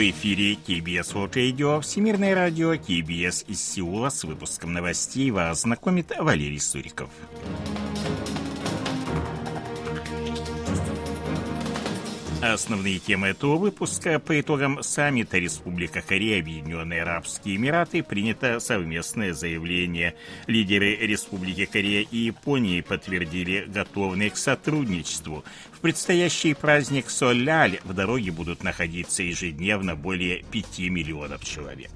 В эфире KBS World Radio, Всемирное радио KBS из Сеула с выпуском новостей вас знакомит Валерий Суриков. Основные темы этого выпуска по итогам саммита Республика Корея Объединенные Арабские Эмираты принято совместное заявление. Лидеры Республики Корея и Японии подтвердили готовность к сотрудничеству. В предстоящий праздник Соляль в дороге будут находиться ежедневно более 5 миллионов человек.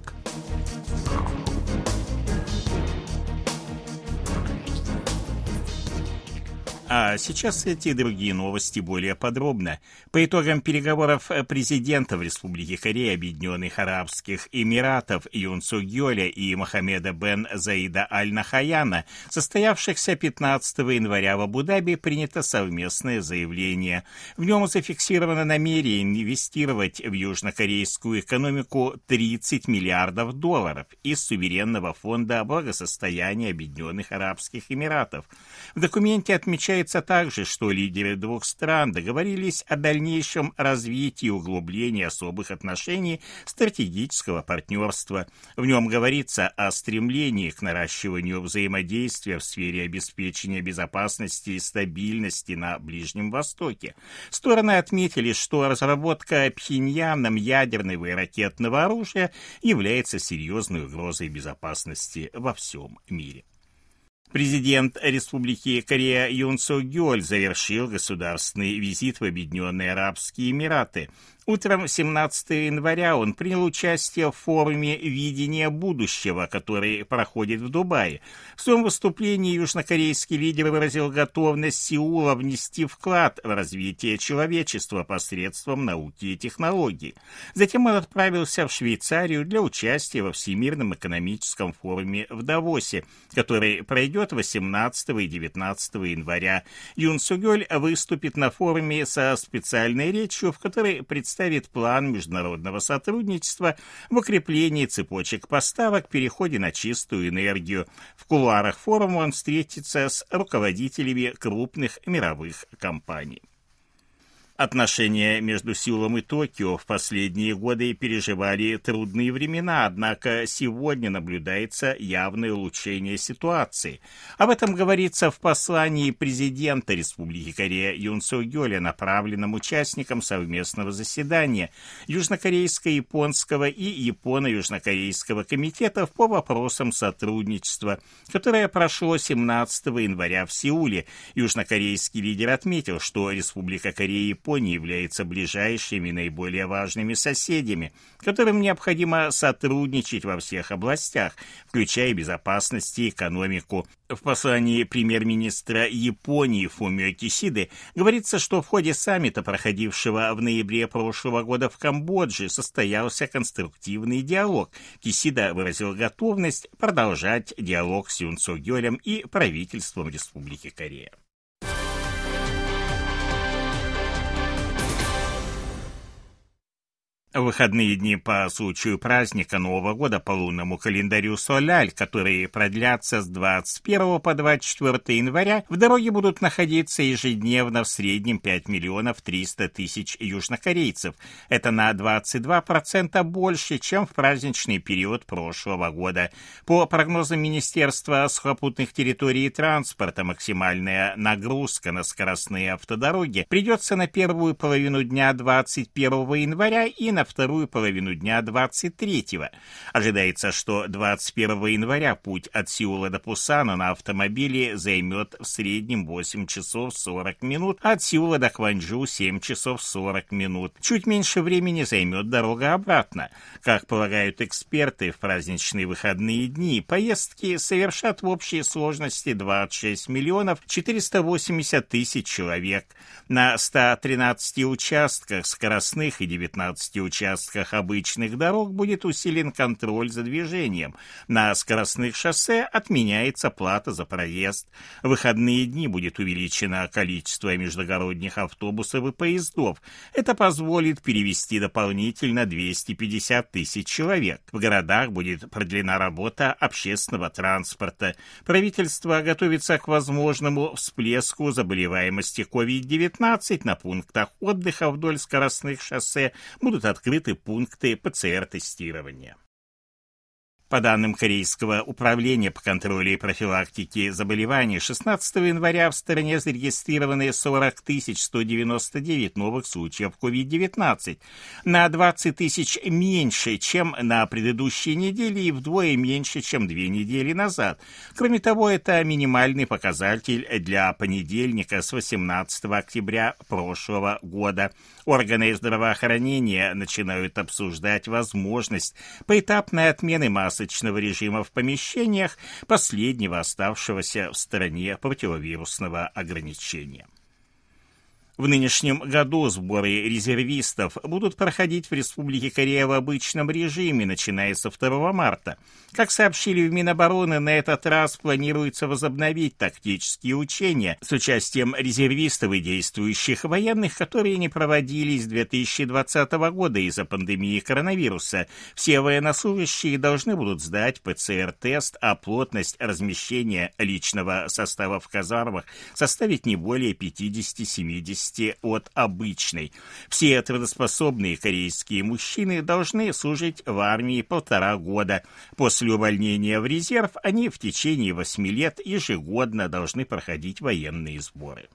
А сейчас эти другие новости более подробно. По итогам переговоров президентов Республики Корея Объединенных Арабских Эмиратов Юн Су Гёля и Мохаммеда бен Заида Аль-Нахаяна, состоявшихся 15 января в Абу-Даби, принято совместное заявление. В нем зафиксировано намерение инвестировать в южнокорейскую экономику 30 миллиардов долларов из суверенного фонда благосостояния Объединенных Арабских Эмиратов. В документе отмечается Отмечается также, что лидеры двух стран договорились о дальнейшем развитии и углублении особых отношений стратегического партнерства. В нем говорится о стремлении к наращиванию взаимодействия в сфере обеспечения безопасности и стабильности на Ближнем Востоке. Стороны отметили, что разработка Пхеньяном ядерного и ракетного оружия является серьезной угрозой безопасности во всем мире. Президент Республики Корея Юн Су Гёль завершил государственный визит в Объединенные Арабские Эмираты – Утром 17 января он принял участие в форуме «Видение будущего», который проходит в Дубае. В своем выступлении южнокорейский лидер выразил готовность Сеула внести вклад в развитие человечества посредством науки и технологий. Затем он отправился в Швейцарию для участия во Всемирном экономическом форуме в Давосе, который пройдет 18 и 19 января. Юн Сугёль выступит на форуме со специальной речью, в которой представит представит план международного сотрудничества в укреплении цепочек поставок, переходе на чистую энергию. В кулуарах форума он встретится с руководителями крупных мировых компаний. Отношения между Сеулом и Токио в последние годы переживали трудные времена, однако сегодня наблюдается явное улучшение ситуации. Об этом говорится в послании президента Республики Корея Юн Су Гёля, направленном участникам совместного заседания Южнокорейско-японского и Японо-Южнокорейского комитетов по вопросам сотрудничества, которое прошло 17 января в Сеуле. Южнокорейский лидер отметил, что Республика Корея Японии являются ближайшими наиболее важными соседями, которым необходимо сотрудничать во всех областях, включая безопасность и экономику. В послании премьер-министра Японии Фумио Кисиды говорится, что в ходе саммита, проходившего в ноябре прошлого года в Камбодже, состоялся конструктивный диалог. Кисида выразил готовность продолжать диалог с Юн Цо Гёлем и правительством Республики Корея. Выходные дни по случаю праздника Нового года по лунному календарю Соляль, которые продлятся с 21 по 24 января, в дороге будут находиться ежедневно в среднем 5 миллионов 300 тысяч южнокорейцев. Это на 22% больше, чем в праздничный период прошлого года. По прогнозам Министерства сухопутных территорий и транспорта, максимальная нагрузка на скоростные автодороги придется на первую половину дня 21 января и на вторую половину дня 23-го. Ожидается, что 21 января путь от Сеула до Пусана на автомобиле займет в среднем 8 часов 40 минут, а от Сеула до Кванджу 7 часов 40 минут. Чуть меньше времени займет дорога обратно. Как полагают эксперты, в праздничные выходные дни поездки совершат в общей сложности 26 миллионов 480 тысяч человек. На 113 участках скоростных и 19 участках участках обычных дорог будет усилен контроль за движением. На скоростных шоссе отменяется плата за проезд. В выходные дни будет увеличено количество междугородних автобусов и поездов. Это позволит перевести дополнительно 250 тысяч человек. В городах будет продлена работа общественного транспорта. Правительство готовится к возможному всплеску заболеваемости COVID-19 на пунктах отдыха вдоль скоростных шоссе будут открыты открыты пункты ПЦР-тестирования. По данным Корейского управления по контролю и профилактике заболеваний, 16 января в стране зарегистрированы 40 199 новых случаев COVID-19, на 20 тысяч меньше, чем на предыдущей неделе и вдвое меньше, чем две недели назад. Кроме того, это минимальный показатель для понедельника с 18 октября прошлого года. Органы здравоохранения начинают обсуждать возможность поэтапной отмены массы масочного режима в помещениях последнего оставшегося в стране противовирусного ограничения. В нынешнем году сборы резервистов будут проходить в Республике Корея в обычном режиме, начиная со 2 марта. Как сообщили в Минобороны, на этот раз планируется возобновить тактические учения с участием резервистов и действующих военных, которые не проводились с 2020 года из-за пандемии коронавируса. Все военнослужащие должны будут сдать ПЦР-тест, а плотность размещения личного состава в казармах составить не более 50-70 зависимости от обычной. Все трудоспособные корейские мужчины должны служить в армии полтора года. После увольнения в резерв они в течение восьми лет ежегодно должны проходить военные сборы.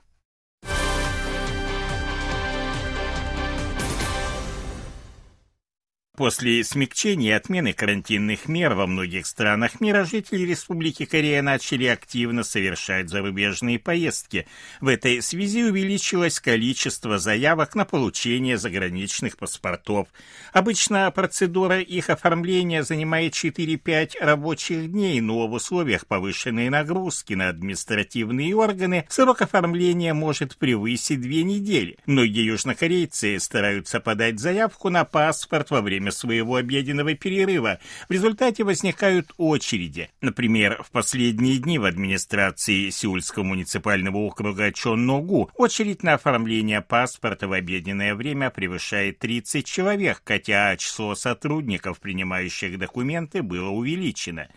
После смягчения отмены карантинных мер во многих странах мира жители Республики Корея начали активно совершать зарубежные поездки. В этой связи увеличилось количество заявок на получение заграничных паспортов. Обычно процедура их оформления занимает 4-5 рабочих дней, но в условиях повышенной нагрузки на административные органы срок оформления может превысить две недели. Многие южнокорейцы стараются подать заявку на паспорт во время время своего обеденного перерыва. В результате возникают очереди. Например, в последние дни в администрации Сеульского муниципального округа Чонногу очередь на оформление паспорта в обеденное время превышает 30 человек, хотя число сотрудников, принимающих документы, было увеличено.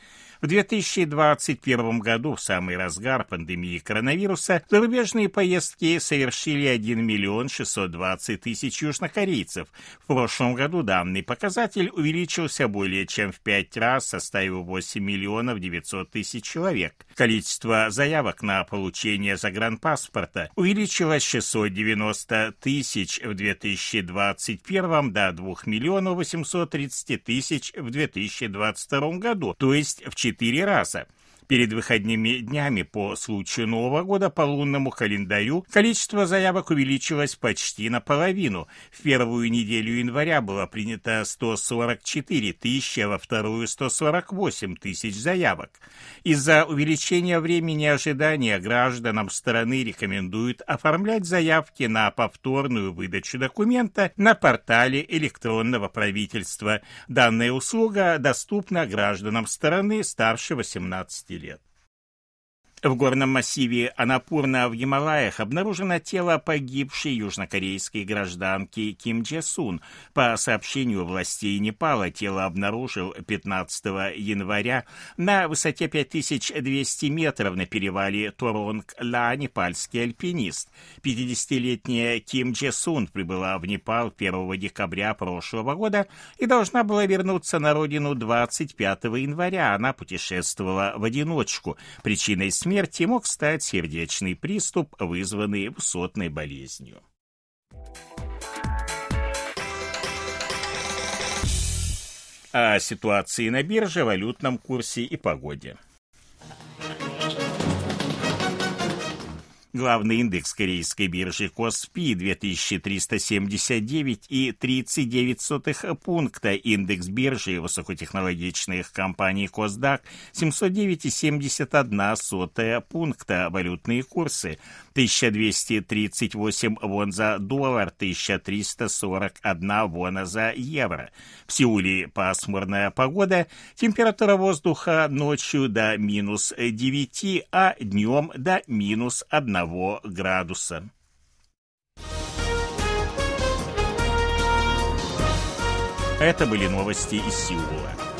В 2021 году, в самый разгар пандемии коронавируса, зарубежные поездки совершили 1 миллион 620 тысяч южнокорейцев. В прошлом году данный показатель увеличился более чем в пять раз, составив 8 миллионов 900 тысяч человек. Количество заявок на получение загранпаспорта увеличилось с 690 тысяч в 2021 до 2 миллионов 830 тысяч в 2022 году, то есть в 4 четыре раза. Перед выходными днями по случаю Нового года по лунному календарю количество заявок увеличилось почти наполовину. В первую неделю января было принято 144 тысячи, а во вторую 148 тысяч заявок. Из-за увеличения времени ожидания гражданам страны рекомендуют оформлять заявки на повторную выдачу документа на портале электронного правительства. Данная услуга доступна гражданам страны старше 18 лет. В горном массиве Анапурна в Гималаях обнаружено тело погибшей южнокорейской гражданки Ким Дже Сун. По сообщению властей Непала, тело обнаружил 15 января на высоте 5200 метров на перевале Торонг-Ла непальский альпинист. 50-летняя Ким Дже Сун прибыла в Непал 1 декабря прошлого года и должна была вернуться на родину 25 января. Она путешествовала в одиночку. Причиной смерти смерти мог стать сердечный приступ, вызванный высотной болезнью. О ситуации на бирже, валютном курсе и погоде. Главный индекс корейской биржи Коспи 2379,39 пункта. Индекс биржи высокотехнологичных компаний Косдак 709,71 пункта. Валютные курсы 1238 вон за доллар, 1341 вона за евро. В Сеуле пасмурная погода, температура воздуха ночью до минус 9, а днем до минус 1 градуса. Это были новости из Сеула.